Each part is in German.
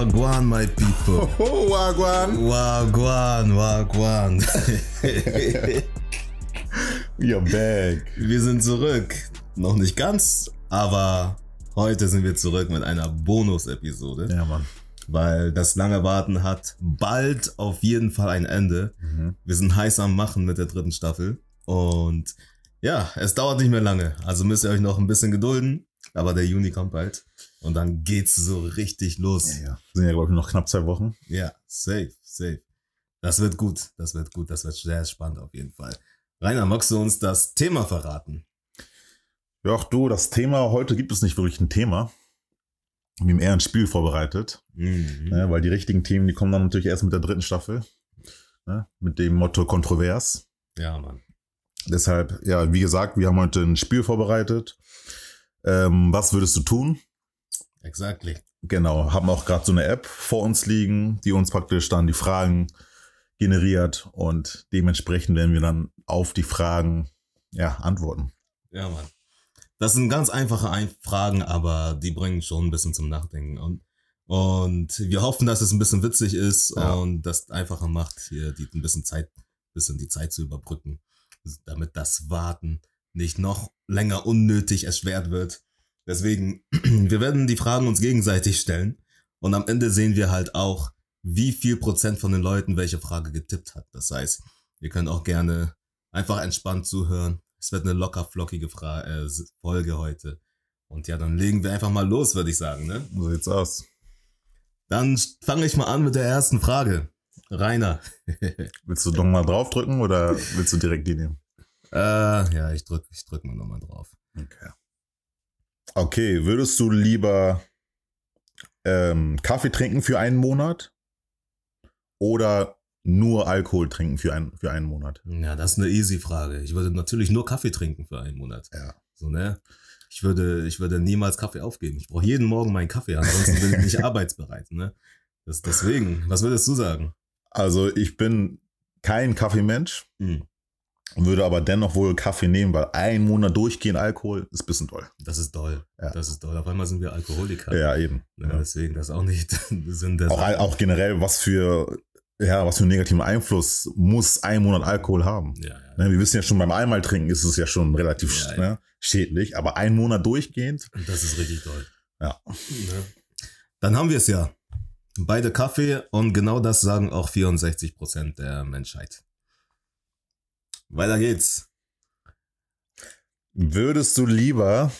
Wagwan, my people. Oh, Wagwan. Wagwan, Wagwan. You're back. Wir sind zurück. Noch nicht ganz, aber heute sind wir zurück mit einer Bonus-Episode. Ja, Mann. Weil das lange Warten hat bald auf jeden Fall ein Ende. Mhm. Wir sind heiß am Machen mit der dritten Staffel. Und ja, es dauert nicht mehr lange. Also müsst ihr euch noch ein bisschen gedulden. Aber der Juni kommt bald. Und dann geht's so richtig los. Ja, ja. Sind ja, glaube ich, noch knapp zwei Wochen. Ja, safe, safe. Das wird gut, das wird gut, das wird sehr spannend auf jeden Fall. Rainer, magst du uns das Thema verraten? Ja, auch du, das Thema, heute gibt es nicht wirklich ein Thema. Wir haben eher ein Spiel vorbereitet. Mhm. Ne, weil die richtigen Themen, die kommen dann natürlich erst mit der dritten Staffel. Ne, mit dem Motto Kontrovers. Ja, Mann. Deshalb, ja, wie gesagt, wir haben heute ein Spiel vorbereitet. Ähm, was würdest du tun? Exactly. Genau, haben auch gerade so eine App vor uns liegen, die uns praktisch dann die Fragen generiert und dementsprechend werden wir dann auf die Fragen ja, antworten. Ja, Mann. Das sind ganz einfache Ein Fragen, aber die bringen schon ein bisschen zum Nachdenken. Und, und wir hoffen, dass es ein bisschen witzig ist Ja. und das einfacher macht, hier die, ein bisschen Zeit, bisschen die Zeit zu überbrücken, damit das Warten nicht noch länger unnötig erschwert wird. Deswegen, wir werden die Fragen uns gegenseitig stellen und am Ende sehen wir halt auch, wie viel Prozent von den Leuten welche Frage getippt hat. Das heißt, ihr könnt auch gerne einfach entspannt zuhören. Es wird eine locker flockige Fra äh, Folge heute. Und ja, dann legen wir einfach mal los, würde ich sagen. Ne? So sieht's aus. Dann fange ich mal an mit der ersten Frage. Rainer. Willst du doch mal draufdrücken oder willst du direkt die nehmen? äh, ja, ich drück, ich drück mal nochmal drauf. Okay. Okay, würdest du lieber ähm, Kaffee trinken für einen Monat oder nur Alkohol trinken für, ein, für einen Monat? Ja, das ist eine easy Frage. Ich würde natürlich nur Kaffee trinken für einen Monat. Ja. So, ne? Ich würde, ich würde niemals Kaffee aufgeben. Ich brauche jeden Morgen meinen Kaffee, ansonsten bin ich nicht arbeitsbereit. Ne? Das, deswegen, was würdest du sagen? Also ich bin kein Kaffeemensch, Hm, würde aber dennoch wohl Kaffee nehmen, weil ein Monat durchgehend Alkohol ist ein bisschen toll. das ist toll. Ja. Das ist toll. Auf einmal sind wir Alkoholiker. Ja, eben. Ja. Deswegen, das ist auch nicht Sinn der Auch, auch generell, was für, ja, was für einen negativen Einfluss muss ein Monat Alkohol haben? Ja, ja. Ne, wir wissen ja schon, beim einmal trinken ist es ja schon relativ Ja, ne, schädlich, aber ein Monat durchgehend, Das ist richtig toll. Ja. Ne? Dann haben wir es ja. Beide Kaffee und genau das sagen auch 64 Prozent der Menschheit. Weiter geht's. würdest du lieber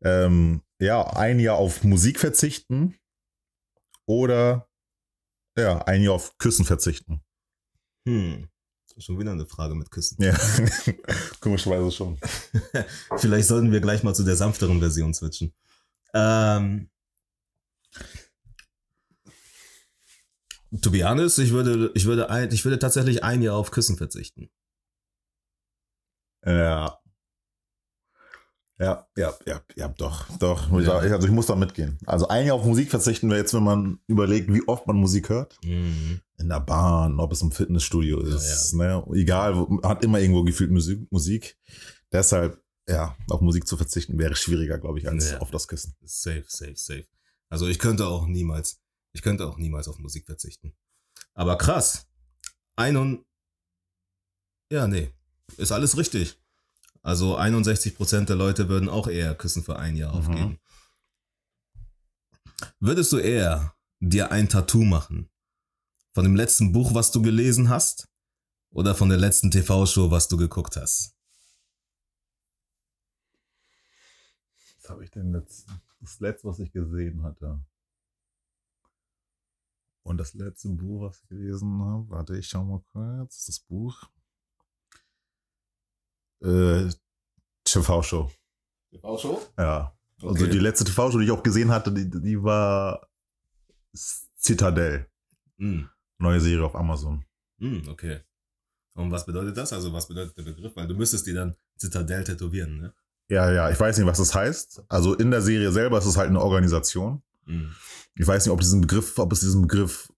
ähm, ja, ein Jahr auf Musik verzichten oder ja, ein Jahr auf Küssen verzichten? Hm. Schon wieder eine Frage mit Küssen. Ja, komischerweise schon. Vielleicht sollten wir gleich mal zu der sanfteren Version switchen. Ähm, to be honest, ich würde, ich würde, ein, ich würde tatsächlich ein Jahr auf Küssen verzichten. Ja. Ja, ja, ja, ja, doch, doch. Ja. Also ich muss da mitgehen. Also ein Jahr auf Musik verzichten wäre jetzt, wenn man überlegt, wie oft man Musik hört. Mhm. In der Bahn, ob es im Fitnessstudio ist, ne? Egal, wo- man hat immer irgendwo gefühlt Musik. Musik. Deshalb, ja, auf Musik zu verzichten wäre schwieriger, glaube ich, als Ja. auf das Kissen. Safe, safe, safe. Also ich könnte auch niemals, ich könnte auch niemals auf Musik verzichten. Aber krass. Ein und, ja, nee, ist alles richtig. Also 61 Prozent der Leute würden auch eher Küssen für ein Jahr Mhm. aufgeben. Würdest du eher dir ein Tattoo machen? Von dem letzten Buch, was du gelesen hast? Oder von der letzten TV-Show, was du geguckt hast? Was habe ich denn letzt, das letzte, was ich gesehen hatte? Und das letzte Buch, was ich gelesen habe, warte, ich schau mal kurz, das Buch. Äh, TV-Show. TV-Show? Ja. Also die letzte TV-Show, die ich auch gesehen hatte, die, die war Citadel. Mm, Neue Serie auf Amazon. mm, okay. Und was bedeutet das? Also was bedeutet der Begriff? Weil du müsstest die dann Zitadelle tätowieren, ne? Ja, ja, ich weiß nicht, was das heißt. Also in der Serie selber ist es halt eine Organisation. Mm. Ich weiß nicht, ob diesen Begriff, ob es diesen Begriff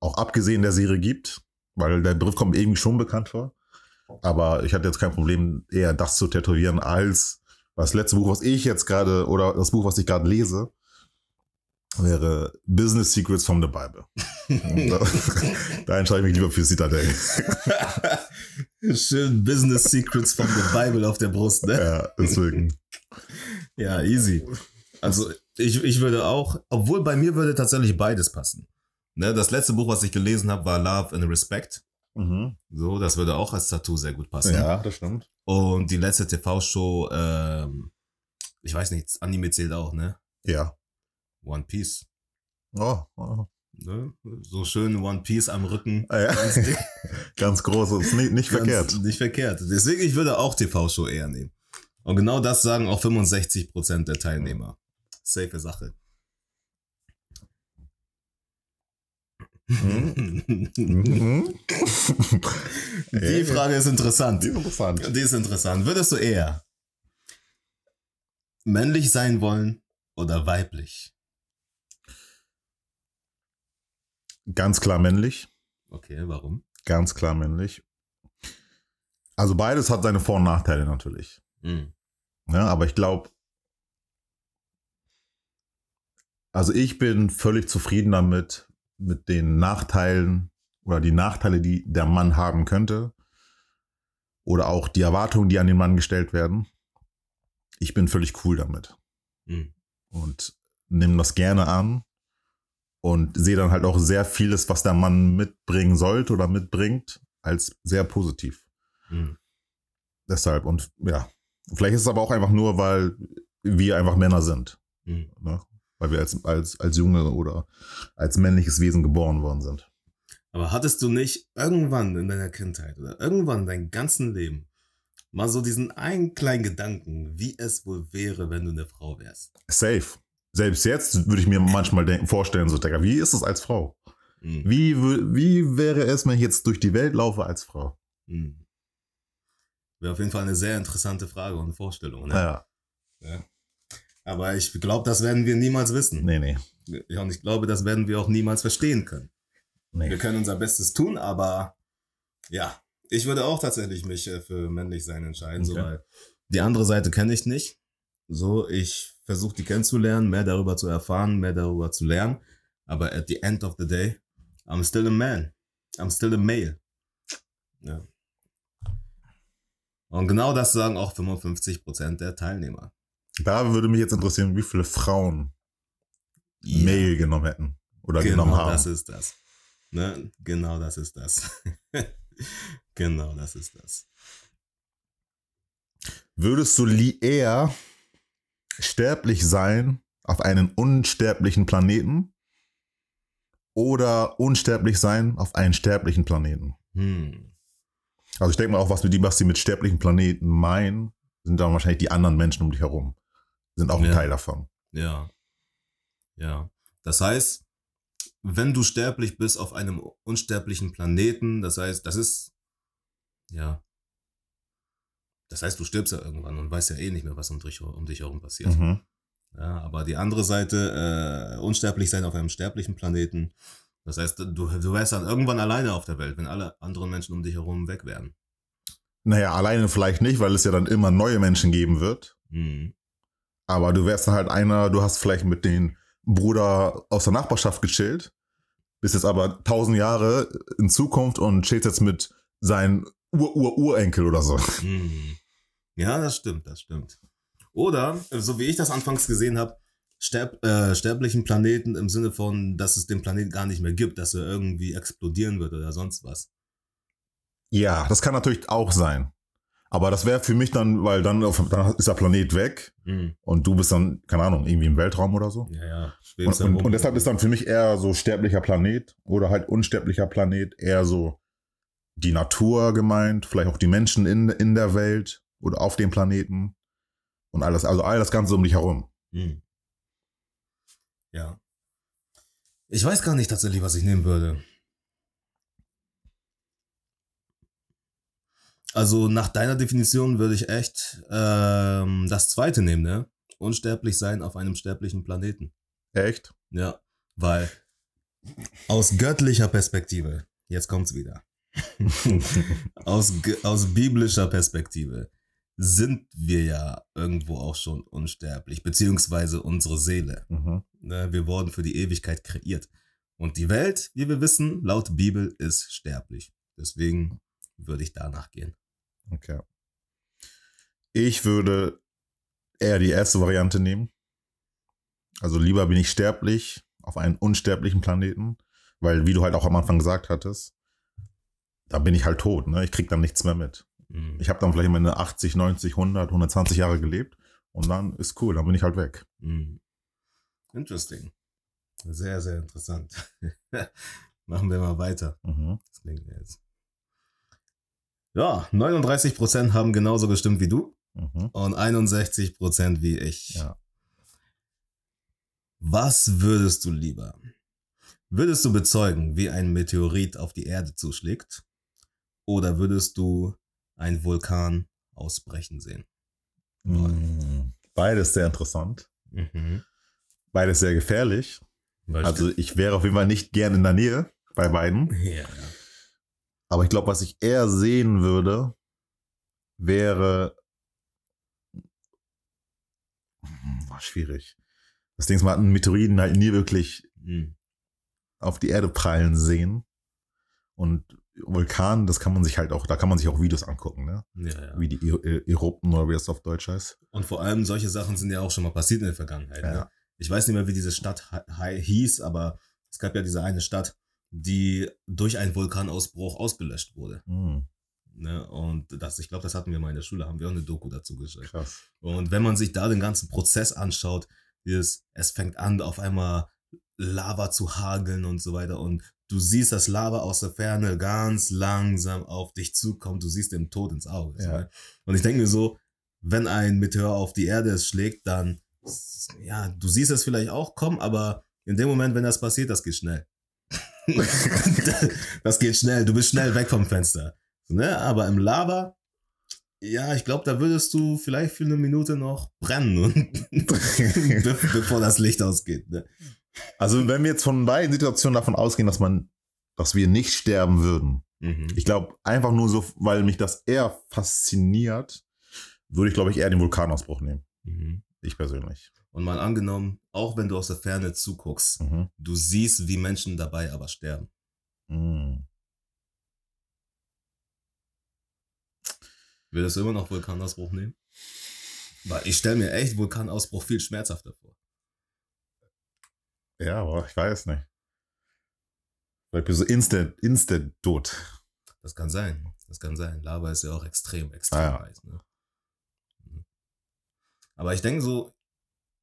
auch abgesehen der Serie gibt, weil der Begriff kommt irgendwie schon bekannt vor. Aber ich hatte jetzt kein Problem, eher das zu tätowieren, als das letzte Buch, was ich jetzt gerade, oder das Buch, was ich gerade lese, wäre Business Secrets from the Bible. da, da entscheide ich mich lieber für Citadel. Schön Business Secrets from the Bible auf der Brust, ne? Ja, deswegen. Ja, easy. Also ich, ich würde auch, obwohl bei mir würde tatsächlich beides passen. Ne, das letzte Buch, was ich gelesen habe, war Love and Respect. Mhm. So, das würde auch als Tattoo sehr gut passen. Ja, das stimmt. Und die letzte TV-Show, ähm, ich weiß nicht, Anime zählt auch, ne? Ja. One Piece. Oh, oh. Ne? So schön One Piece am Rücken. Ah, ja. Ganz dick. Ganz groß, ist nicht, nicht verkehrt. Nicht verkehrt. Deswegen, ich würde auch TV-Show eher nehmen. Und genau das sagen auch 65% der Teilnehmer. Safe Sache. Mhm. Mhm. Die Frage ist interessant. Die ist interessant. Die ist interessant. Würdest du eher männlich sein wollen oder weiblich? Ganz klar männlich. Okay, warum? Ganz klar männlich. Also beides hat seine Vor- und Nachteile natürlich. Hm. Ja, aber ich glaube, also ich bin völlig zufrieden damit, mit den Nachteilen oder die Nachteile, die der Mann haben könnte. Oder auch die Erwartungen, die an den Mann gestellt werden. Ich bin völlig cool damit. Hm. Und nehme das gerne an. Und sehe dann halt auch sehr vieles, was der Mann mitbringen sollte oder mitbringt, als sehr positiv. Hm. Deshalb, und ja, vielleicht ist es aber auch einfach nur, weil wir einfach Männer sind. Hm. Ne? Weil wir als, als, als Junge oder als männliches Wesen geboren worden sind. Aber hattest du nicht irgendwann in deiner Kindheit oder irgendwann in deinem ganzen Leben mal so diesen einen kleinen Gedanken, wie es wohl wäre, wenn du eine Frau wärst? Safe. Selbst jetzt würde ich mir manchmal denken, vorstellen, so, Digga, wie ist es als Frau? Hm. Wie, wie wäre es, wenn ich jetzt durch die Welt laufe als Frau? Hm. Wäre auf jeden Fall eine sehr interessante Frage und Vorstellung. Ne? Naja, Ja. Aber ich glaube, das werden wir niemals wissen. nee, nee. Und ich glaube, das werden wir auch niemals verstehen können. Wir nee. können unser Bestes tun, aber ja, ich würde auch tatsächlich mich äh, für männlich sein entscheiden, so, Okay. weil die andere Seite kenne ich nicht. So, ich versuche die kennenzulernen, mehr darüber zu erfahren, mehr darüber zu lernen. Aber at the end of the day, I'm still a man. I'm still a male. Ja. Und genau das sagen auch 55% der Teilnehmer. Da würde mich jetzt interessieren, wie viele Frauen Ja. Mail genommen hätten. Oder Genau genommen haben. das ist das. Ne? Genau das ist das. genau das ist das. Würdest du eher sterblich sein auf einem unsterblichen Planeten oder unsterblich sein auf einem sterblichen Planeten? Hm. Also ich denke mal auch, was, mit die, was sie mit sterblichen Planeten meinen, sind dann wahrscheinlich die anderen Menschen um dich herum. Sind auch ein Ja. Teil davon. Ja. Ja. Das heißt, wenn du sterblich bist auf einem unsterblichen Planeten, das heißt, das ist, ja. Das heißt, du stirbst ja irgendwann und weißt ja eh nicht mehr, was um dich, um dich herum passiert. Mhm. Ja, aber die andere Seite, äh, unsterblich sein auf einem sterblichen Planeten, das heißt, du, du wärst dann irgendwann alleine auf der Welt, wenn alle anderen Menschen um dich herum weg wären. Naja, alleine vielleicht nicht, weil es ja dann immer neue Menschen geben wird. Mhm. Aber du wärst dann halt einer, du hast vielleicht mit den Bruder aus der Nachbarschaft gechillt, bist jetzt aber tausend Jahre in Zukunft und chillst jetzt mit seinen Ur-Ur-Urenkel oder so. Mhm. Ja, das stimmt, das stimmt. Oder, so wie ich das anfangs gesehen habe, sterb, äh, sterblichen Planeten im Sinne von, dass es den Planeten gar nicht mehr gibt, dass er irgendwie explodieren wird oder sonst was. Ja, das kann natürlich auch sein. Aber das wäre für mich dann, weil dann, auf, dann ist der Planet weg Mhm. und du bist dann, keine Ahnung, irgendwie im Weltraum oder so. Ja, ja. Und, und, und deshalb ist dann für mich eher so sterblicher Planet oder halt unsterblicher Planet eher so die Natur gemeint, vielleicht auch die Menschen in, in der Welt oder auf dem Planeten und alles, also all das Ganze um dich herum. Mhm. Ja. Ich weiß gar nicht tatsächlich, was ich nehmen würde. Also nach deiner Definition würde ich echt ähm, das zweite nehmen, ne? Unsterblich sein auf einem sterblichen Planeten. Echt? Ja, weil aus göttlicher Perspektive, jetzt kommt's wieder, aus, aus biblischer Perspektive, sind wir ja irgendwo auch schon unsterblich, beziehungsweise unsere Seele. Mhm. Ne, Wir wurden für die Ewigkeit kreiert. Und die Welt, wie wir wissen, laut Bibel ist sterblich. Deswegen würde ich danach gehen. Okay. Ich würde eher die erste Variante nehmen. Also lieber bin ich sterblich auf einem unsterblichen Planeten, weil wie du halt auch am Anfang gesagt hattest, da bin ich halt tot, ne? Ich krieg dann nichts mehr mit. Mhm. Ich habe dann vielleicht meine 80, 90, 100, 120 Jahre gelebt und dann ist cool, dann bin ich halt weg. Mhm. Interesting. Sehr, sehr interessant. Machen wir mal weiter. Mhm. Das klingt mir jetzt. Ja, 39% haben genauso gestimmt wie du Mhm. und 61% wie ich. Ja. Was würdest du lieber? Würdest du bezeugen, wie ein Meteorit auf die Erde zuschlägt? Oder würdest du einen Vulkan ausbrechen sehen? Mhm. Beides sehr interessant. Mhm. Beides sehr gefährlich. Also ich wäre auf jeden Fall nicht gern in der Nähe bei beiden. ja, ja. Aber ich glaube, was ich eher sehen würde, wäre. War schwierig. Das Ding ist, man hat einen Meteoriten halt nie wirklich Mhm. auf die Erde prallen sehen. Und Vulkan, das kann man sich halt auch, da kann man sich auch Videos angucken, ne? ja, ja. Wie die Erupten oder wie das auf Deutsch heißt. Und vor allem solche Sachen sind ja auch schon mal passiert in der Vergangenheit. Ne? Ja. Ich weiß nicht mehr, wie diese Stadt hi- hi- hieß, aber es gab ja diese eine Stadt, die durch einen Vulkanausbruch ausgelöscht wurde. Hm, Ne? Und das, ich glaube, das hatten wir mal in der Schule, haben wir auch eine Doku dazu geschaut. krass. Und wenn man sich da den ganzen Prozess anschaut, dieses, es fängt an, auf einmal Lava zu hageln und so weiter. Und du siehst das Lava aus der Ferne ganz langsam auf dich zukommt. Du siehst dem Tod ins Auge. Ja. Ja. Und ich denke mir so, wenn ein Meteor auf die Erde schlägt, dann, ja, du siehst es vielleicht auch kommen, aber in dem Moment, wenn das passiert, das geht schnell. das geht schnell. Du bist schnell weg vom Fenster. Ne? Aber im Lava, ja, ich glaube, da würdest du vielleicht für eine Minute noch brennen, bevor das Licht ausgeht. Ne? Also, wenn wir jetzt von beiden Situationen davon ausgehen, dass man, dass wir nicht sterben würden, Mhm. Ich glaube, einfach nur so, weil mich das eher fasziniert, würde ich, glaube ich, eher den Vulkanausbruch nehmen. Ich persönlich. Und mal angenommen, auch wenn du aus der Ferne zuguckst, Mhm. du siehst, wie Menschen dabei aber sterben. Mhm. Würdest du immer noch Vulkanausbruch nehmen? Weil ich stelle mir echt Vulkanausbruch viel schmerzhafter vor. Ja, aber ich weiß nicht. Vielleicht ich so instant, instant tot. Das kann sein. Das kann sein. Lava ist ja auch extrem, extrem Ah, ja. heiß. Ne? Aber ich denke so,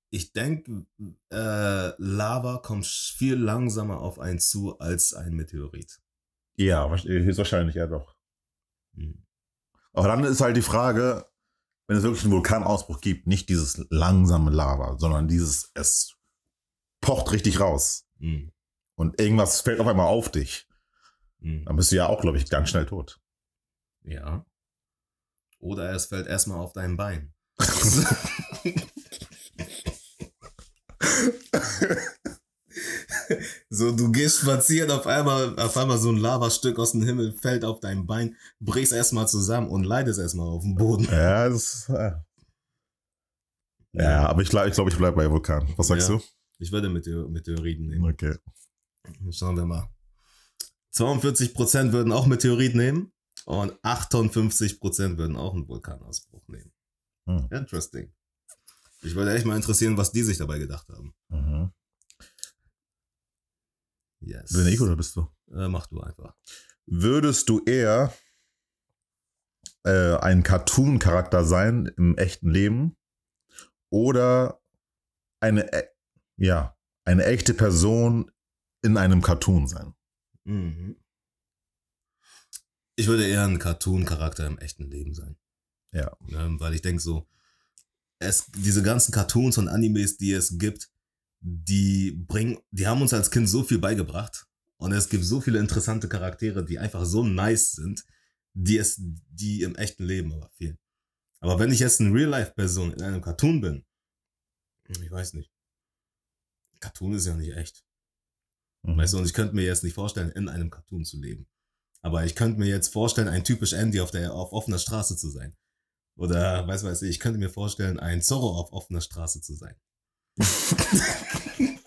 ich denke, äh, Lava kommt viel langsamer auf einen zu als ein Meteorit. Ja, wahrsch- höchstwahrscheinlich ja doch. Mhm. Aber dann ist halt die Frage, wenn es wirklich einen Vulkanausbruch gibt, nicht dieses langsame Lava, sondern dieses, es pocht richtig raus. Mhm. Und irgendwas fällt auf einmal auf dich. Mhm. Dann bist du ja auch, glaube ich, ganz schnell tot. Ja. Oder es fällt erstmal auf dein Bein. so, du gehst spazieren, auf einmal, auf einmal so ein Lavastück aus dem Himmel fällt auf dein Bein, brichst erstmal zusammen und leidest erstmal auf dem Boden. Ja, das, äh. ja, aber ich glaube, ich, glaub, ich bleibe bei Vulkan. Was sagst Ja. Ich würde Meteor Meteoriten du? nehmen. Okay. Schauen wir mal. 42% würden auch Meteorit nehmen und 58% würden auch einen Vulkanausbruch nehmen. Hm. Interesting. Ich würde echt mal interessieren, was die sich dabei gedacht haben. Mhm. Yes. Bin ich oder bist du? Äh, mach du einfach. Würdest du eher äh, ein Cartoon-Charakter sein im echten Leben oder eine, e- ja, eine echte Person in einem Cartoon sein? Mhm. Ich würde eher ein Cartoon-Charakter im echten Leben sein. Ja. Ähm, weil ich denke so, es, diese ganzen Cartoons und Animes, die es gibt, die bringen, die haben uns als Kind so viel beigebracht. Und es gibt so viele interessante Charaktere, die einfach so nice sind, die es, die im echten Leben aber fehlen. Aber wenn ich jetzt eine Real-Life-Person in einem Cartoon bin, ich weiß nicht. Cartoon ist ja nicht echt. Mhm. Weißt du, und ich könnte mir jetzt nicht vorstellen, in einem Cartoon zu leben. Aber ich könnte mir jetzt vorstellen, ein typisch Andy auf der auf offener Straße zu sein. Oder, weiß weiß ich, ich könnte mir vorstellen, ein Zorro auf offener Straße zu sein.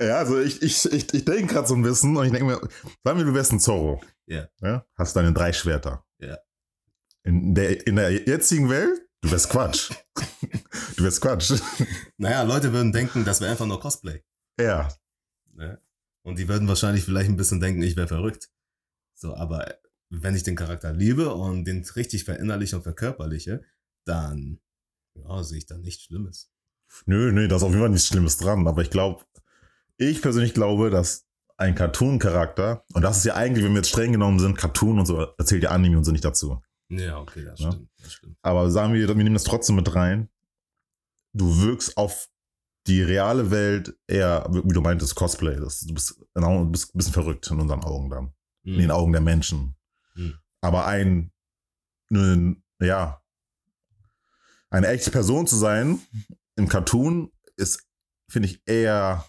Ja, also ich, ich, ich, ich denke gerade so ein bisschen und ich denke mir, sagen wir, du wärst ein Zorro. Ja. ja. Hast deine drei Schwerter. Ja. In der, in der jetzigen Welt, du wärst Quatsch. du wärst Quatsch. Naja, Leute würden denken, das wäre einfach nur Cosplay. Ja. Ne? Und die würden wahrscheinlich vielleicht ein bisschen denken, ich wäre verrückt. So, aber wenn ich den Charakter liebe und den richtig verinnerliche und verkörperliche, dann ja, sehe ich da nichts Schlimmes. Nö, nö, da ist auf jeden Fall nichts Schlimmes dran. Aber ich glaube, ich persönlich glaube, dass ein Cartoon-Charakter, und das ist ja eigentlich, wenn wir jetzt streng genommen sind, Cartoon und so, erzählt ja Anime und so nicht dazu. Ja, okay, das Ja. stimmt. Das stimmt. Aber sagen wir, wir nehmen das trotzdem mit rein. Du wirkst auf die reale Welt eher, wie du meintest, Cosplay. Das, du bist, genau, du bist ein bisschen verrückt in unseren Augen dann. In den Mhm. Augen der Menschen. Mhm. Aber ein, ne, ja, eine echte Person zu sein im Cartoon ist, finde ich, eher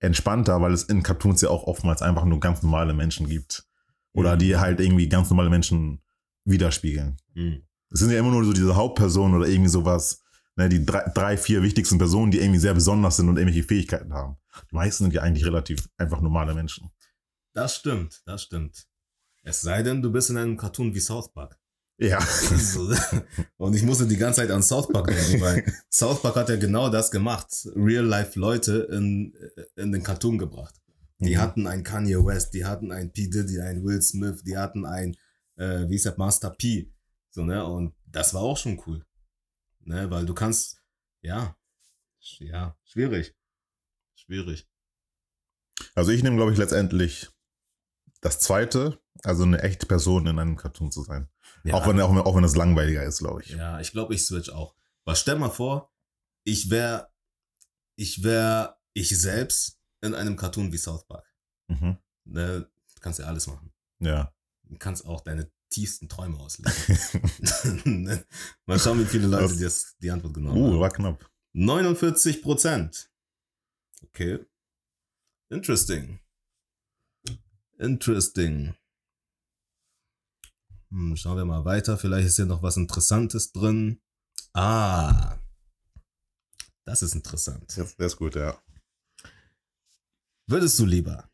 entspannter, weil es in Cartoons ja auch oftmals einfach nur ganz normale Menschen gibt. Oder Mhm. die halt irgendwie ganz normale Menschen widerspiegeln. Mhm. Es sind ja immer nur so diese Hauptpersonen oder irgendwie sowas, ne, die drei, drei, vier wichtigsten Personen, die irgendwie sehr besonders sind und irgendwelche Fähigkeiten haben. Die meisten sind ja eigentlich relativ einfach normale Menschen. Das stimmt, das stimmt. Es sei denn, du bist in einem Cartoon wie South Park. Ja. Und ich musste die ganze Zeit an South Park denken, weil South Park hat ja genau das gemacht. Real-Life-Leute in, in den Cartoon gebracht. Die Mhm. hatten einen Kanye West, die hatten einen P. Diddy, einen Will Smith, die hatten einen, äh, wie ist der, Master P. So, ne? Und das war auch schon cool. Ne? Weil du kannst, ja, ja, schwierig. Schwierig. Also ich nehme, glaube ich, letztendlich das zweite, also eine echte Person in einem Cartoon zu sein. Ja, Auch, wenn, auch, auch wenn es langweiliger ist, glaube ich. Ja, ich glaube, ich switch auch. Weil stell mal vor, ich wäre, ich wäre ich selbst in einem Cartoon wie South Park. Mhm. Ne? Du kannst ja alles machen. Ja. Du kannst auch deine tiefsten Träume ausleben. Ne? Mal schauen, wie viele Leute Das- die, das, die Antwort genommen Uh, haben. war knapp. 49 Prozent. Okay. Interesting. Interesting. Hm, schauen wir mal weiter. Vielleicht ist hier noch was Interessantes drin. Ah. Das ist interessant. Jetzt, der ist gut, ja. Würdest du lieber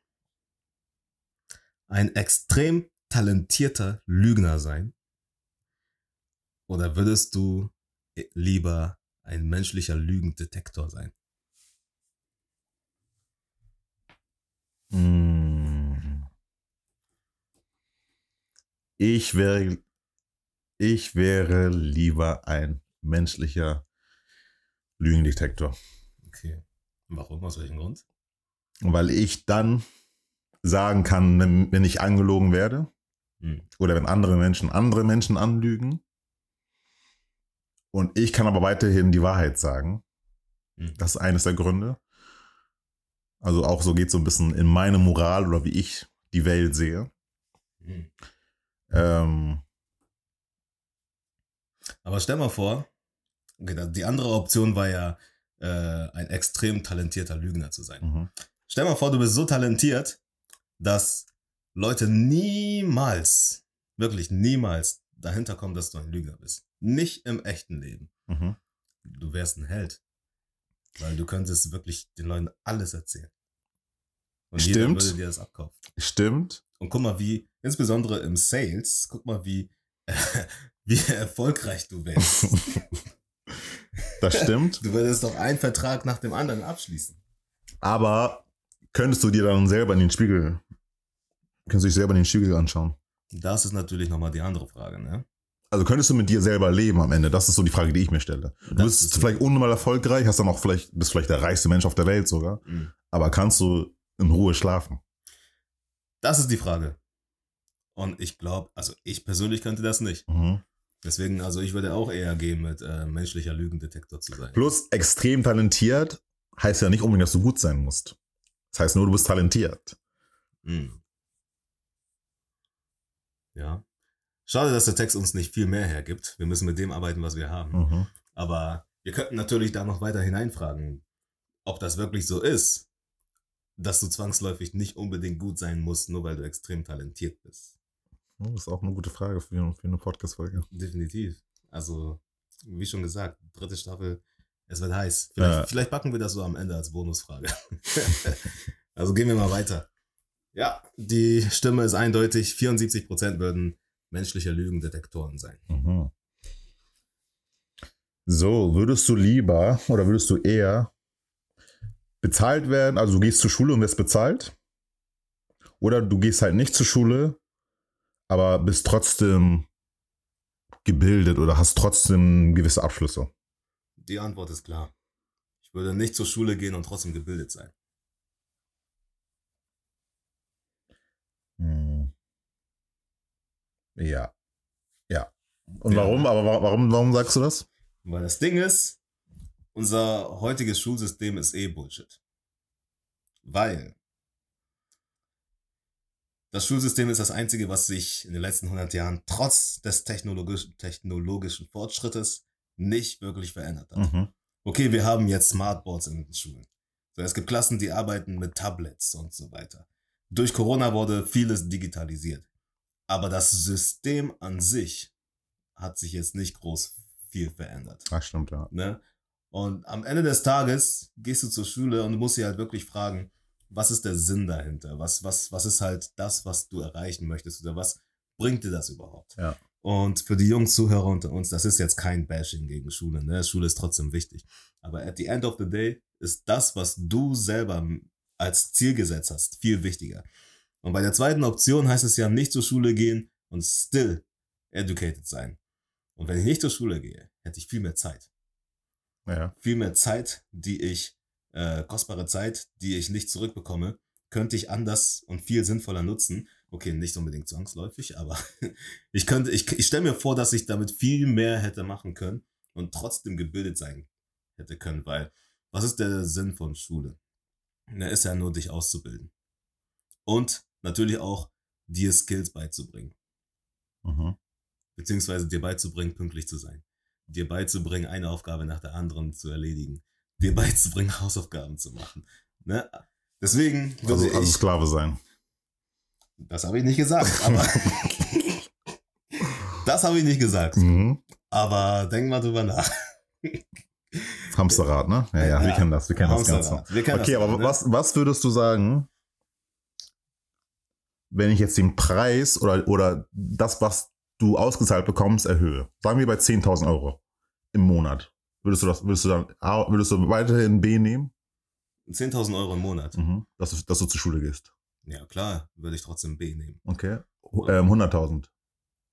ein extrem talentierter Lügner sein? Oder würdest du lieber ein menschlicher Lügendetektor sein? Mm. Ich wäre, ich wäre lieber ein menschlicher Lügendetektor. Okay. Warum? Aus welchem Grund? Weil ich dann sagen kann, wenn, wenn ich angelogen werde Hm. oder wenn andere Menschen andere Menschen anlügen und ich kann aber weiterhin die Wahrheit sagen. Hm. Das ist eines der Gründe. Also auch so geht so ein bisschen in meine Moral oder wie ich die Welt sehe. Hm. Ähm, Aber stell mal vor, die andere Option war ja, äh, ein extrem talentierter Lügner zu sein. mhm. Stell mal vor, du bist so talentiert, dass Leute niemals, wirklich niemals dahinter kommen, dass du ein Lügner bist. Nicht im echten Leben. Mhm. Du wärst ein Held. Weil du könntest wirklich den Leuten alles erzählen. Und jeder Stimmt. würde dir das abkaufen. Stimmt. Und guck mal, wie, insbesondere im Sales, guck mal, wie, wie erfolgreich du wärst. Das stimmt. Du würdest doch einen Vertrag nach dem anderen abschließen. Aber könntest du dir dann selber in den Spiegel, könntest du dich selber in den Spiegel anschauen? Das ist natürlich nochmal die andere Frage, ne? Also könntest du mit dir selber leben am Ende? Das ist so die Frage, die ich mir stelle. Du Das bist ist- vielleicht unnormal erfolgreich, hast dann auch vielleicht, bist vielleicht der reichste Mensch auf der Welt sogar. Mhm. Aber kannst du in Ruhe schlafen? Das ist die Frage. Und ich glaube, also ich persönlich könnte das nicht. Mhm. Deswegen, also ich würde auch eher gehen, mit äh, menschlicher Lügendetektor zu sein. Plus extrem talentiert heißt ja nicht unbedingt, dass du gut sein musst. Das heißt nur, du bist talentiert. Mhm. Ja. Schade, dass der Text uns nicht viel mehr hergibt. Wir müssen mit dem arbeiten, was wir haben. Mhm. Aber wir könnten natürlich da noch weiter hineinfragen, ob das wirklich so ist, dass du zwangsläufig nicht unbedingt gut sein musst, nur weil du extrem talentiert bist. Oh, das ist auch eine gute Frage für, für eine Podcast-Folge. Definitiv. Also, wie schon gesagt, dritte Staffel, es wird heiß. Vielleicht, Ja. vielleicht packen wir das so am Ende als Bonusfrage. also gehen wir mal weiter. Ja, die Stimme ist eindeutig. 74% würden menschliche Lügendetektoren sein. Mhm. So, würdest du lieber oder würdest du eher bezahlt werden, also du gehst zur Schule und wirst bezahlt? Oder du gehst halt nicht zur Schule, aber bist trotzdem gebildet oder hast trotzdem gewisse Abschlüsse? Die Antwort ist klar. Ich würde nicht zur Schule gehen und trotzdem gebildet sein. Hm. Ja. Ja. Und Ja. warum? Aber wa- warum, warum sagst du das? Weil das Ding ist, unser heutiges Schulsystem ist eh Bullshit. Weil das Schulsystem ist das einzige, was sich in den letzten 100 Jahren trotz des technologisch, technologischen Fortschrittes nicht wirklich verändert hat. Mhm. Okay, wir haben jetzt Smartboards in den Schulen. So, es gibt Klassen, die arbeiten mit Tablets und so weiter. Durch Corona wurde vieles digitalisiert. Aber das System an sich hat sich jetzt nicht groß viel verändert. Ach, stimmt, ja. Ne? Und am Ende des Tages gehst du zur Schule und du musst dich halt wirklich fragen, was ist der Sinn dahinter? Was, was, was ist halt das, was du erreichen möchtest? Oder was bringt dir das überhaupt? Ja. Und für die jungen Zuhörer unter uns, das ist jetzt kein Bashing gegen Schule. Ne? Schule ist trotzdem wichtig. Aber at the end of the day ist das, was du selber als Ziel gesetzt hast, viel wichtiger. Und bei der zweiten Option heißt es ja nicht zur Schule gehen und still educated sein. Und wenn ich nicht zur Schule gehe, hätte ich viel mehr Zeit Ja. viel mehr Zeit, die ich, äh, kostbare Zeit, die ich nicht zurückbekomme, könnte ich anders und viel sinnvoller nutzen. Okay, nicht unbedingt zwangsläufig, aber ich könnte, ich, ich stelle mir vor, dass ich damit viel mehr hätte machen können und trotzdem gebildet sein hätte können, weil was ist der Sinn von Schule? Na, ist ja nur, dich auszubilden. Und natürlich auch, dir Skills beizubringen Mhm. beziehungsweise dir beizubringen, pünktlich zu sein. Dir beizubringen, eine Aufgabe nach der anderen zu erledigen. Dir beizubringen, Hausaufgaben zu machen. Ne? Deswegen würde Also, also ich, Sklave sein. das habe ich nicht gesagt, aber das habe ich nicht gesagt. Mhm. Aber denk mal drüber nach. Hamsterrad, ne? Ja, ja, wir Ja. kennen das, wir kennen das Ganze. Hamsterrad. Wir kennen Okay, das aber ne? was, was würdest du sagen, wenn ich jetzt den Preis oder, oder das, was du ausgezahlt bekommst, erhöhe? Sagen wir bei 10.000 Euro im Monat. Würdest du das, würdest du dann, A, würdest du weiterhin B nehmen? 10.000 Euro im Monat. Mhm. Dass, du, dass du zur Schule gehst. Ja, klar, würde ich trotzdem B nehmen. Okay. Ähm, 100.000.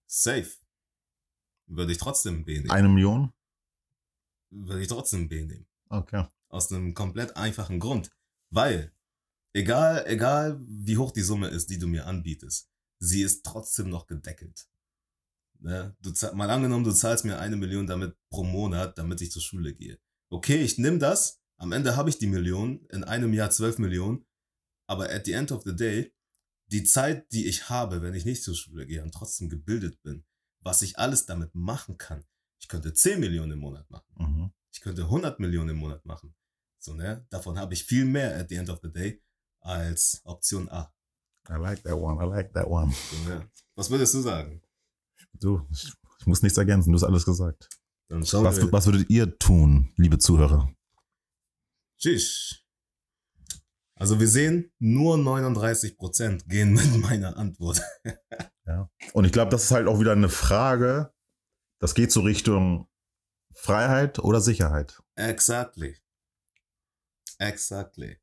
Safe. Würde ich trotzdem B nehmen. Eine Million? Würde ich trotzdem B nehmen. Okay. Aus einem komplett einfachen Grund. Weil, egal, egal wie hoch die Summe ist, die du mir anbietest, sie ist trotzdem noch gedeckelt. Ne? Du mal angenommen, du zahlst mir eine Million damit pro Monat, damit ich zur Schule gehe. Okay, ich nehme das, am Ende habe ich die Million, in einem Jahr zwölf Millionen, aber at the end of the day, die Zeit, die ich habe, wenn ich nicht zur Schule gehe und trotzdem gebildet bin, was ich alles damit machen kann. Ich könnte 10 Millionen im Monat machen. Mhm. Ich könnte 100 Millionen im Monat machen. So, ne? Davon habe ich viel mehr at the end of the day als Option A. I like that one, I like that one. So, ne? Was würdest du sagen? Du, ich, ich muss nichts ergänzen, du hast alles gesagt. Dann schauen Was, wir. was würdet ihr tun, liebe Zuhörer? Tschüss. Also wir sehen, nur 39% gehen mit meiner Antwort. Und ich glaube, das ist halt auch wieder eine Frage, das geht so Richtung Freiheit oder Sicherheit. Exactly. Exactly.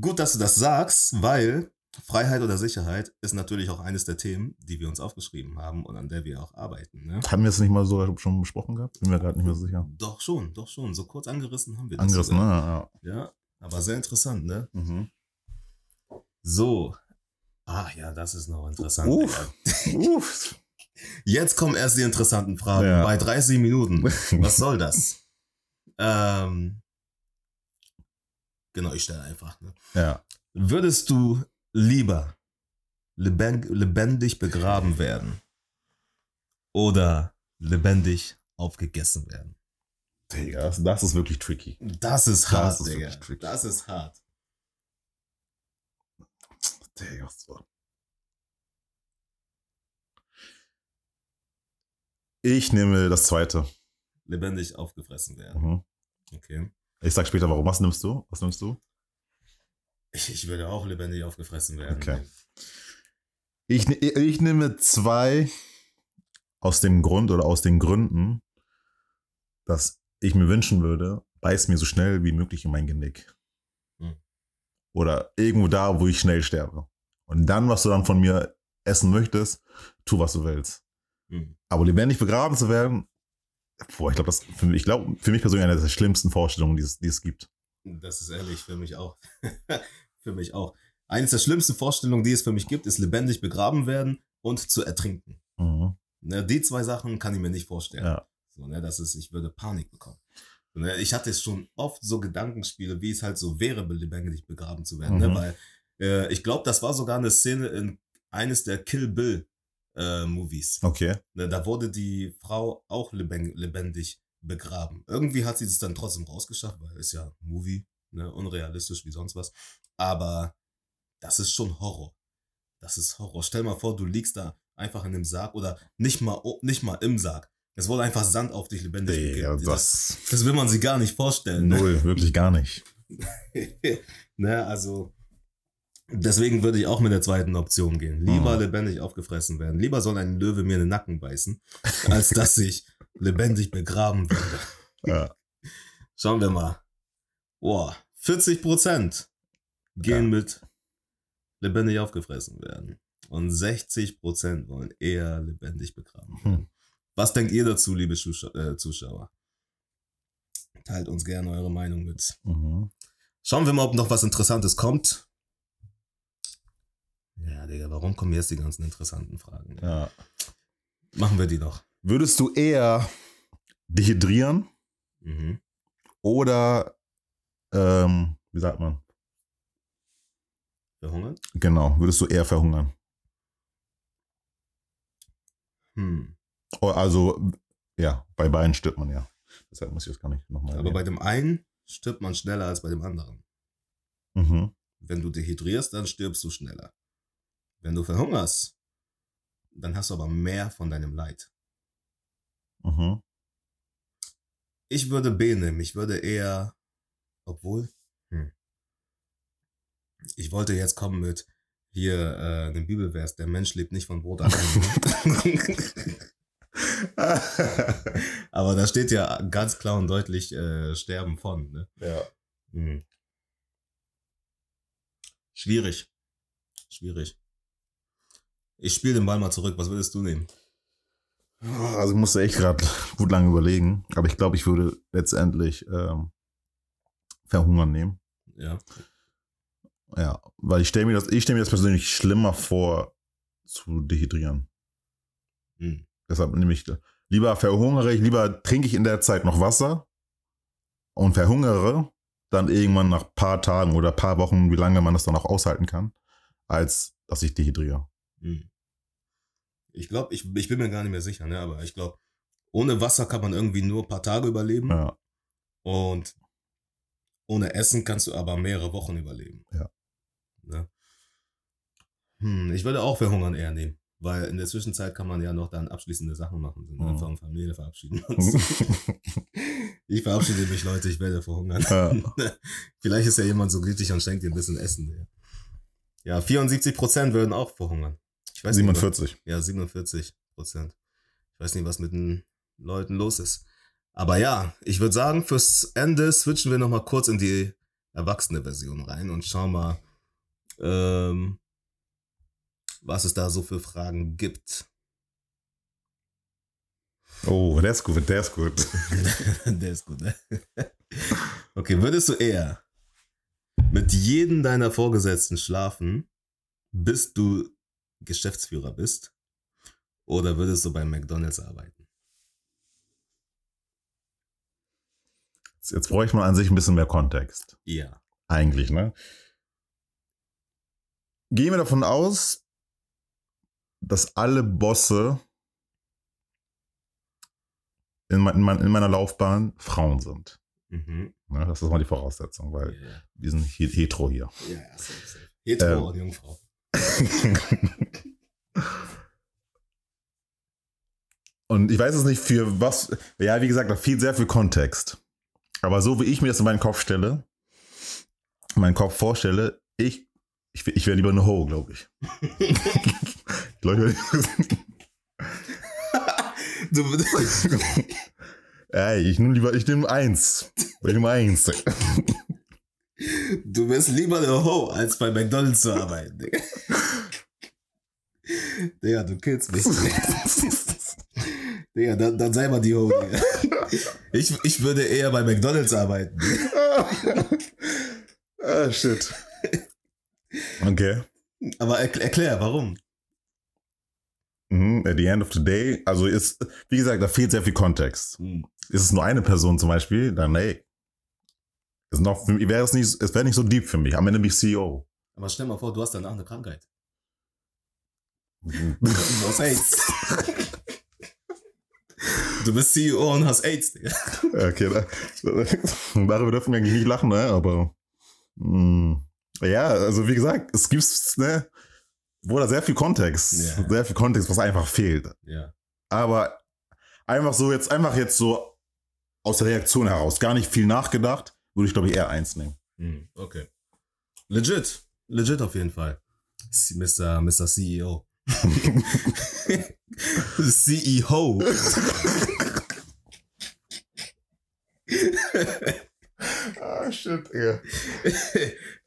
Gut, dass du das sagst, weil Freiheit oder Sicherheit ist natürlich auch eines der Themen, die wir uns aufgeschrieben haben und an der wir auch arbeiten. Ne? Haben wir es nicht mal so schon besprochen gehabt? Bin mir gerade nicht mehr sicher. Doch schon, doch schon. So kurz angerissen haben wir das. Angriffen, ne? sogar. Ja. Ja, aber sehr interessant, ne? Mhm. So. Ach ja, das ist noch interessant. Uff. Uff. Jetzt kommen erst die interessanten Fragen. Ja. Bei 30 Minuten. Was soll das? ähm, genau, ich stelle einfach. Ne? ja. Würdest du lieber leben- lebendig begraben werden oder lebendig aufgegessen werden? Digga, das, das ist wirklich tricky. Das ist hart, ist Digga. tricky. Das ist hart. Digga, so. Ich nehme das zweite. Lebendig aufgefressen werden. Mhm. Okay. Ich sag später, warum. Was nimmst du? Was nimmst du? Ich, ich würde auch lebendig aufgefressen werden. Okay. Ich, ich nehme zwei aus dem Grund oder aus den Gründen, dass ich mir wünschen würde, beiß mir so schnell wie möglich in mein Genick. Hm. Oder irgendwo da, wo ich schnell sterbe. Und dann, was du dann von mir essen möchtest, tu, was du willst. Hm. Aber lebendig begraben zu werden, boah, ich glaube, das für ich glaube, für mich persönlich eine der schlimmsten Vorstellungen, die es, die es gibt. Das ist ehrlich, für mich auch. für mich auch. Eines der schlimmsten Vorstellungen, die es für mich gibt, ist lebendig begraben werden und zu ertrinken. Mhm. Ne, die zwei Sachen kann ich mir nicht vorstellen. Ja. So, ne, das ist, ich würde Panik bekommen. Ne, ich hatte schon oft so Gedankenspiele, wie es halt so wäre, lebendig begraben zu werden. Mhm. Ne, weil äh, ich glaube, das war sogar eine Szene in eines der Kill Bill äh, Movies. Okay. Ne, da wurde die Frau auch leben- lebendig begraben. Irgendwie hat sie es dann trotzdem rausgeschafft, weil ist ja Movie, ne, unrealistisch wie sonst was. Aber das ist schon Horror. Das ist Horror. Stell mal vor, du liegst da einfach in einem Sarg oder nicht mal, nicht mal im Sarg. Es wurde einfach Sand auf dich lebendig Digga, gegeben. Das, das will man sich gar nicht vorstellen. Ne? null, wirklich gar nicht. ne, also deswegen würde ich auch mit der zweiten Option gehen. Lieber Mhm. lebendig aufgefressen werden. Lieber soll ein Löwe mir in den Nacken beißen, als dass ich lebendig begraben werde. Ja. Schauen wir mal. Boah, 40 Prozent gehen Ja. mit lebendig aufgefressen werden. Und 60 Prozent wollen eher lebendig begraben werden. Hm. Was denkt ihr dazu, liebe Zuschau äh, Zuschauer? Teilt uns gerne eure Meinung mit. Mhm. Schauen wir mal, ob noch was Interessantes kommt. Ja, Digga, warum kommen jetzt die ganzen interessanten Fragen? ja. Machen wir die noch. Würdest du eher dehydrieren Mhm. oder, ähm, wie sagt man? Verhungern? Genau, würdest du eher verhungern? Hm. Oh, Also, ja, bei beiden stirbt man ja. Deshalb muss ich das gar nicht nochmal Aber bei dem einen stirbt man schneller als bei dem anderen. mhm. Wenn du dehydrierst, dann stirbst du schneller. Wenn du verhungerst, dann hast du aber mehr von deinem Leid. Mhm. Ich würde B nehmen. Ich würde eher, obwohl. Ich wollte jetzt kommen mit hier äh, dem Bibelvers, der Mensch lebt nicht von Brot allein. aber da steht ja ganz klar und deutlich äh, Sterben von. Ne? ja. Hm. Schwierig. Schwierig. Ich spiele den Ball mal zurück. Was würdest du nehmen? Also ich musste echt gerade gut lange überlegen, aber ich glaube, ich würde letztendlich ähm, verhungern nehmen. Ja. Ja, weil ich stelle mir das, ich stelle mir das persönlich schlimmer vor, zu dehydrieren. Hm. Deshalb nehme ich lieber verhungere ich, lieber trinke ich in der Zeit noch Wasser und verhungere dann irgendwann nach paar Tagen oder paar Wochen, wie lange man das dann auch aushalten kann, als dass ich dehydriere. Hm. Ich glaube, ich, ich bin mir gar nicht mehr sicher, ne? aber ich glaube, ohne Wasser kann man irgendwie nur ein paar Tage überleben Ja, und ohne Essen kannst du aber mehrere Wochen überleben. Ja. Ne? Hm, ich würde auch verhungern eher nehmen, weil in der Zwischenzeit kann man ja noch dann abschließende Sachen machen, so, ne? Mhm. von Familie verabschieden. ich verabschiede mich, Leute, ich werde verhungern. Ja. Vielleicht ist ja jemand so gütig und schenkt dir ein bisschen Essen. Ja, ja 74 Prozent würden auch verhungern. Ich weiß nicht, was- 47. ja, 47 Prozent. Ich weiß nicht, was mit den Leuten los ist. Aber ja, ich würde sagen, fürs Ende switchen wir nochmal kurz in die erwachsene Version rein und schauen mal, ähm, was es da so für Fragen gibt. Oh, der ist gut, der ist gut. Der ist gut, ne? Okay, würdest du eher mit jedem deiner Vorgesetzten schlafen, bis du Geschäftsführer bist? Oder würdest du bei McDonalds arbeiten? Jetzt, jetzt bräuchte man an sich ein bisschen mehr Kontext. Ja. Eigentlich, ne? Gehen wir davon aus, dass alle Bosse in, mein, in, mein, in meiner Laufbahn Frauen sind. Mhm. Ne? Das ist mal die Voraussetzung, weil Ja, wir sind he- hetero hier. ja, ja safe. Hetero Ähm. und Jungfrau. Und ich weiß es nicht für was. Ja, wie gesagt, da fehlt sehr viel Kontext. Aber so wie ich mir das in meinen Kopf stelle, in meinen Kopf vorstelle, ich, ich, ich wäre lieber eine Ho, glaube ich. ich glaube, Du, ey, ich nehme lieber, ich nehme eins. Ich nehme eins. du wärst lieber eine Ho, als bei McDonalds zu arbeiten, Digga. Digga, du killst mich. Digga, dann, dann sei mal die Ho, Digga. Ich, ich würde eher bei McDonalds arbeiten. Ah, shit. Okay. Aber erkl erklär, warum? Mhm, at the end of the day, also ist, wie gesagt, da fehlt sehr viel Kontext. Hm. Ist es nur eine Person zum Beispiel, dann ey, ist noch, wäre es nicht, es wäre nicht so deep für mich. Am Ende bin ich CEO. Aber stell mal vor, du hast danach eine Krankheit. Du hast AIDS. Du bist CEO und hast AIDS, Digga. Okay, da, darüber dürfen wir eigentlich nicht lachen, ne? Aber mh, ja, also wie gesagt, es gibt ne, wo da sehr viel Kontext, Ja. sehr viel Kontext, was einfach fehlt. Ja. Aber einfach so jetzt, einfach jetzt so aus der Reaktion heraus, gar nicht viel nachgedacht, würde ich glaube ich eher eins nehmen. Hm, okay. Legit. Legit auf jeden Fall. Mr. Mr. CEO. CEO. Ah, shit, ja.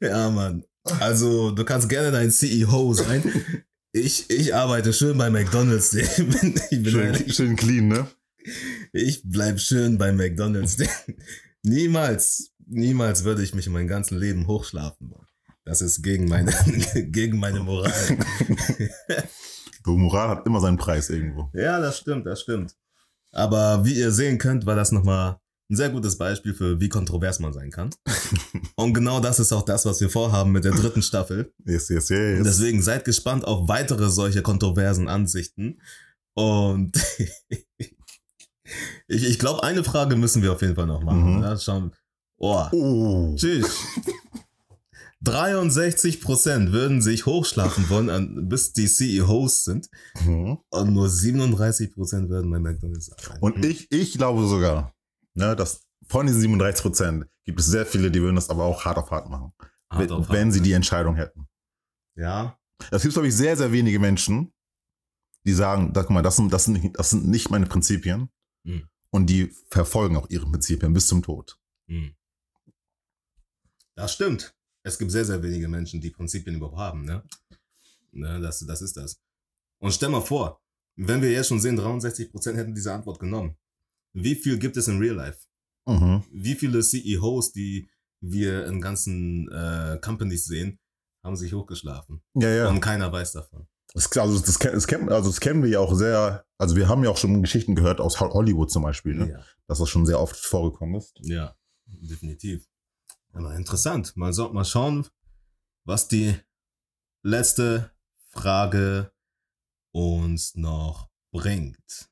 ja, Mann. Also, du kannst gerne dein CEO sein. Ich, ich arbeite schön bei McDonalds. Ich bin, Schön, schön clean, ne? ich bleib schön bei McDonalds. niemals, niemals würde ich mich in meinem ganzen Leben hochschlafen. Mann. Das ist gegen meine, gegen meine Moral. So, Moral hat immer seinen Preis irgendwo. Ja, das stimmt, das stimmt. Aber wie ihr sehen könnt, war das nochmal ein sehr gutes Beispiel für, wie kontrovers man sein kann. Und genau das ist auch das, was wir vorhaben mit der dritten Staffel. Yes, yes, yes. Deswegen seid gespannt auf weitere solche kontroversen Ansichten. Und ich, ich glaube, eine Frage müssen wir auf jeden Fall noch machen. Mhm. Ja, schauen. Oh, Oh. tschüss. 63% würden sich hochschlafen wollen, bis die CEOs sind. Mhm. Und nur 37% würden bei McDonalds arbeiten. Und ich, ich glaube sogar, ne, dass von diesen 37 Prozent gibt es sehr viele, die würden das aber auch hart auf hart machen, Hart wenn, auf wenn hart. sie die Entscheidung hätten. Ja, Es gibt, glaube ich, sehr, sehr wenige Menschen, die sagen, guck mal, das sind, das sind, nicht- das sind nicht meine Prinzipien. Mhm. Und die verfolgen auch ihre Prinzipien bis zum Tod. hm. das stimmt. Es gibt sehr, sehr wenige Menschen, die Prinzipien überhaupt haben. Ne? Ne, das, das ist das. Und stell mal vor, wenn wir jetzt schon sehen, 63% hätten diese Antwort genommen. Wie viel gibt es in Real Life? Mhm. Wie viele CEOs, die wir in ganzen äh, Companies sehen, haben sich hochgeschlafen? Ja, ja. Und keiner weiß davon. Das, also, das, das, kennen, also das kennen wir ja auch sehr, also wir haben ja auch schon Geschichten gehört aus Ho- Hollywood zum Beispiel, ne? Ja. dass das schon sehr oft vorgekommen ist. Ja, definitiv. Aber interessant. Mal, so, mal schauen, was die letzte Frage uns noch bringt.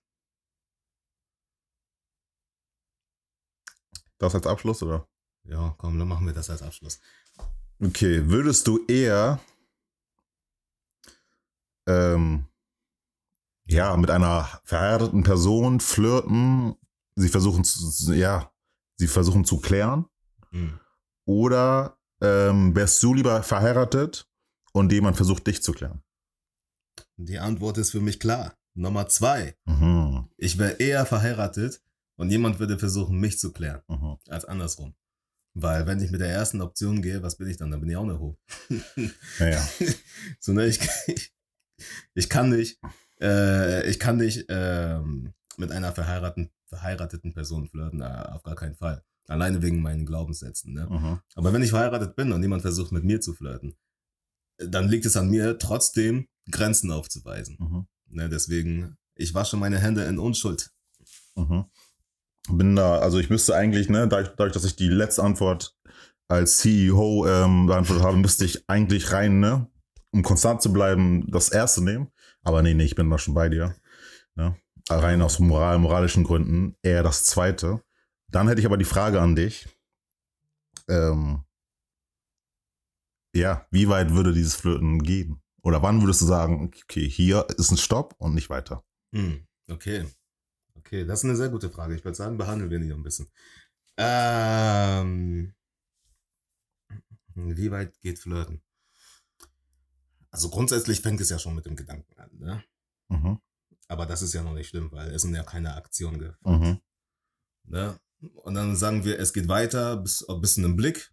Das als Abschluss, oder? Ja, komm, dann machen wir das als Abschluss. Okay, würdest du eher ähm, ja, mit einer verheirateten Person flirten, sie versuchen zu, ja, sie versuchen zu klären, Hm. oder ähm, wärst du lieber verheiratet und jemand versucht dich zu klären? Die Antwort ist für mich klar. Nummer zwei. Mhm. Ich wäre eher verheiratet und jemand würde versuchen, mich zu klären, Mhm. als andersrum. Weil wenn ich mit der ersten Option gehe, was bin ich dann? Dann bin ich auch eine Ho. Ja, ja. so, ne, ich, ich, ich kann nicht, äh, ich kann nicht ähm, mit einer verheirateten, verheirateten Person flirten, äh, auf gar keinen Fall. Alleine wegen meinen Glaubenssätzen. Ne? Mhm. Aber wenn ich verheiratet bin und jemand versucht, mit mir zu flirten, äh, dann liegt es an mir, trotzdem Grenzen aufzuweisen. Mhm. Ne? Deswegen, ich wasche meine Hände in Unschuld. Mhm. Bin da, also ich müsste eigentlich, ne, dadurch, dadurch dass ich die letzte Antwort als CEO ähm, beantwortet habe, müsste ich eigentlich rein, ne, um konstant zu bleiben, das erste nehmen. Aber nee, nee, ich bin da schon bei dir. Ne? Rein aus moral, moralischen Gründen eher das zweite. Dann hätte ich aber die Frage an dich. Ähm, ja, wie weit würde dieses Flirten gehen? Oder wann würdest du sagen, okay, hier ist ein Stopp und nicht weiter? Hm, okay. Okay, das ist eine sehr gute Frage. Ich würde sagen, behandeln wir die noch ein bisschen. Ähm, wie weit geht Flirten? Also grundsätzlich fängt es ja schon mit dem Gedanken an, ne? Mhm. Aber das ist ja noch nicht schlimm, weil es sind ja keine Aktionen gefolgt. Mhm. Ne? Und dann sagen wir, es geht weiter bis, bis in den Blick.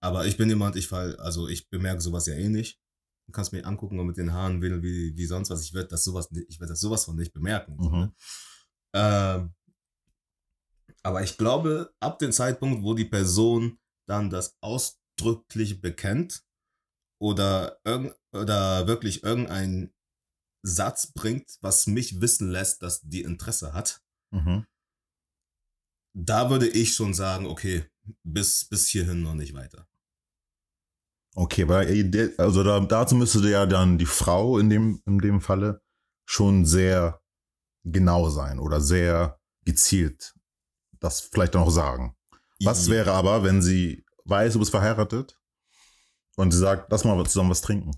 Aber ich bin jemand, ich fall, also ich bemerke sowas ja eh nicht. Du kannst mich angucken und mit den Haaren wedeln wie, wie sonst was. Ich werde das sowas, nicht- ich werde das sowas von nicht bemerken. Mhm. ne? Ähm, aber ich glaube, ab dem Zeitpunkt, wo die Person dann das ausdrücklich bekennt oder, irgend, oder wirklich irgendein Satz bringt, was mich wissen lässt, dass die Interesse hat, Mhm. da würde ich schon sagen, okay, bis, bis hierhin noch nicht weiter. Okay, aber also da, dazu müsste ja dann die Frau in dem, in dem Falle schon sehr genau sein oder sehr gezielt das vielleicht auch sagen. Was Ja. wäre aber, wenn sie weiß, du bist verheiratet und sie sagt, lass mal zusammen was trinken?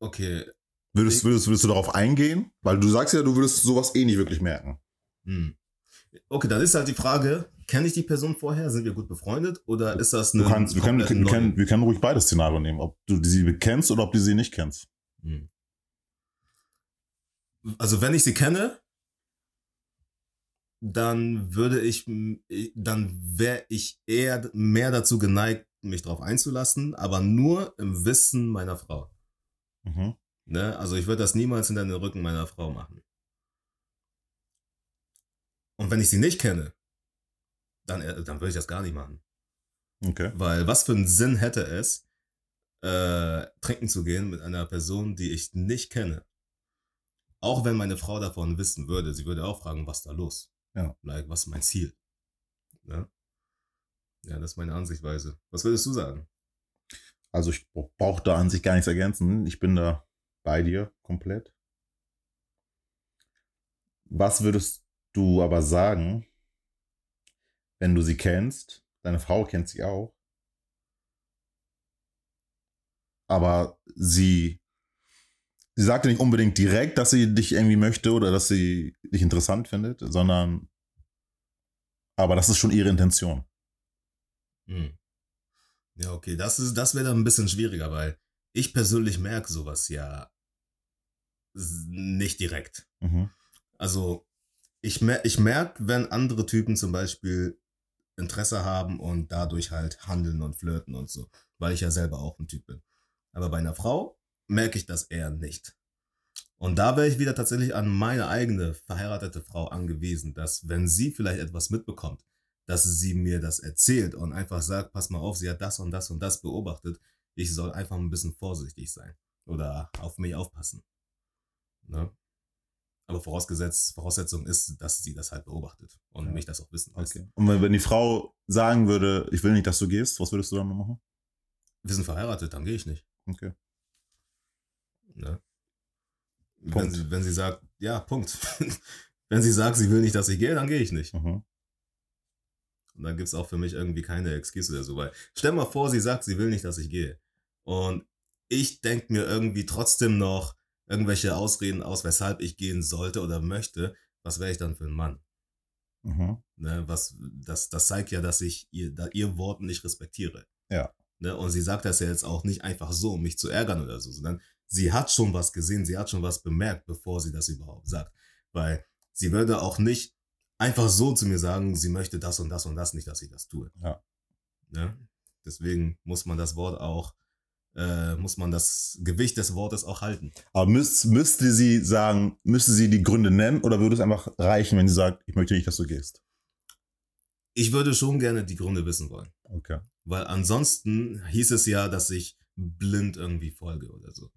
Okay. Würdest, würdest, würdest du darauf eingehen? Weil du sagst ja, du würdest sowas eh nicht wirklich merken. Hm. Okay, dann ist halt die Frage, kenne ich die Person vorher? Sind wir gut befreundet? Oder ist das Du eine kannst, wir, können, wir, können, wir, können, ruhig beide Szenarien nehmen, ob du sie kennst oder ob du sie nicht kennst. Hm. Also wenn ich sie kenne, dann würde ich- dann wäre ich eher mehr dazu geneigt, mich darauf einzulassen, aber nur im Wissen meiner Frau. Mhm. Ne? Also ich würde das niemals hinter den Rücken meiner Frau machen. Und wenn ich sie nicht kenne, dann, äh, dann würde ich das gar nicht machen. Okay. Weil was für einen Sinn hätte es, äh, trinken zu gehen mit einer Person, die ich nicht kenne? Auch wenn meine Frau davon wissen würde, sie würde auch fragen, was da los? Ja. Like, was ist mein Ziel? Ja? ja, das ist meine Ansichtweise. Was würdest du sagen? Also ich brauche da an sich gar nichts ergänzen. Ich bin da bei dir komplett. Was würdest du aber sagen, wenn du sie kennst? Deine Frau kennt sie auch. Aber sie, sie sagte nicht unbedingt direkt, dass sie dich irgendwie möchte oder dass sie dich interessant findet, sondern aber das ist schon ihre Intention. Hm. Ja, okay, das ist, das wäre dann ein bisschen schwieriger, weil ich persönlich merke sowas ja nicht direkt. Mhm. Also ich, mer ich merke, wenn andere Typen zum Beispiel Interesse haben und dadurch halt handeln und flirten und so, weil ich ja selber auch ein Typ bin. Aber bei einer Frau merke ich das eher nicht. Und da wäre ich wieder tatsächlich an meine eigene verheiratete Frau angewiesen, dass wenn sie vielleicht etwas mitbekommt, dass sie mir das erzählt und einfach sagt, pass mal auf, sie hat das und das und das beobachtet, ich soll einfach ein bisschen vorsichtig sein oder auf mich aufpassen. Ne? Aber vorausgesetzt, Voraussetzung ist, dass sie das halt beobachtet und Ja. mich das auch wissen lässt. Okay. Und wenn, die Frau sagen würde, ich will nicht, dass du gehst, was würdest du dann machen? Wir sind verheiratet, dann gehe ich nicht. Okay. Ne? Wenn, sie, wenn sie sagt, ja, Punkt. wenn sie sagt, sie will nicht, dass ich gehe, dann gehe ich nicht. Mhm. Und dann gibt's auch für mich irgendwie keine Excuse oder so. Weil stell mal vor, sie sagt, sie will nicht, dass ich gehe. Und ich denk mir irgendwie trotzdem noch irgendwelche Ausreden aus, weshalb ich gehen sollte oder möchte. Was wäre ich dann für ein Mann? Mhm. Ne, was, das, das zeigt ja, dass ich ihr, da, ihr Wort nicht respektiere. Ja. Ne, und sie sagt das ja jetzt auch nicht einfach so, um mich zu ärgern oder so, sondern sie hat schon was gesehen, sie hat schon was bemerkt, bevor sie das überhaupt sagt. Weil sie würde auch nicht einfach so zu mir sagen, sie möchte das und das und das nicht, dass ich das tue. Ja. Ne? Deswegen muss man das Wort auch, äh, muss man das Gewicht des Wortes auch halten. Aber müsst, müsste sie sagen, müsste sie die Gründe nennen oder würde es einfach reichen, wenn sie sagt, ich möchte nicht, dass du gehst? Ich würde schon gerne die Gründe wissen wollen. Okay. Weil ansonsten hieß es ja, dass ich blind irgendwie folge oder so.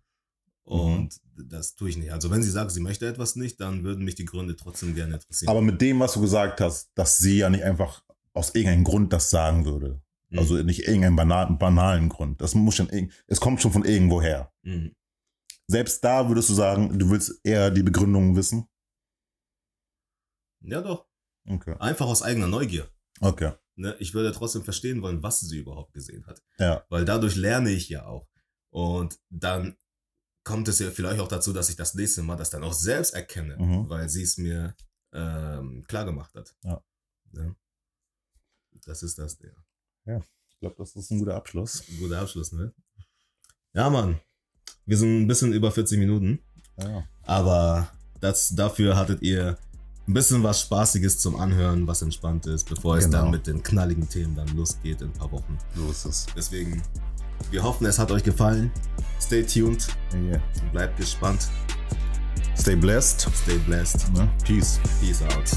Und das tue ich nicht. Also wenn sie sagt, sie möchte etwas nicht, dann würden mich die Gründe trotzdem gerne interessieren. Aber mit dem, was du gesagt hast, dass sie ja nicht einfach aus irgendeinem Grund das sagen würde. Mhm. Also nicht irgendeinen banalen, banalen Grund. Das muss schon, es kommt schon von irgendwo her. Mhm. Selbst da würdest du sagen, du willst eher die Begründung wissen? Ja doch. Okay. Einfach aus eigener Neugier. Okay. Ne? Ich würde trotzdem verstehen wollen, was sie überhaupt gesehen hat. Ja. Weil dadurch lerne ich ja auch. Und dann kommt es ja vielleicht auch dazu, dass ich das nächste Mal das dann auch selbst erkenne, Mhm. weil sie es mir ähm, klar gemacht hat. Ja. ja. Das ist das, ja. Ich glaube, das ist ein guter Abschluss. Ein guter Abschluss, ne? Ja, Mann. Wir sind ein bisschen über 40 Minuten, Ja. aber das, dafür hattet ihr ein bisschen was Spaßiges zum Anhören, was entspannt ist, bevor es Genau. dann mit den knalligen Themen dann losgeht in ein paar Wochen. So ist es. Deswegen, wir hoffen, es hat euch gefallen. Stay tuned, Yeah. bleibt gespannt, Stay blessed. stay blessed. Ne? Peace. Peace out.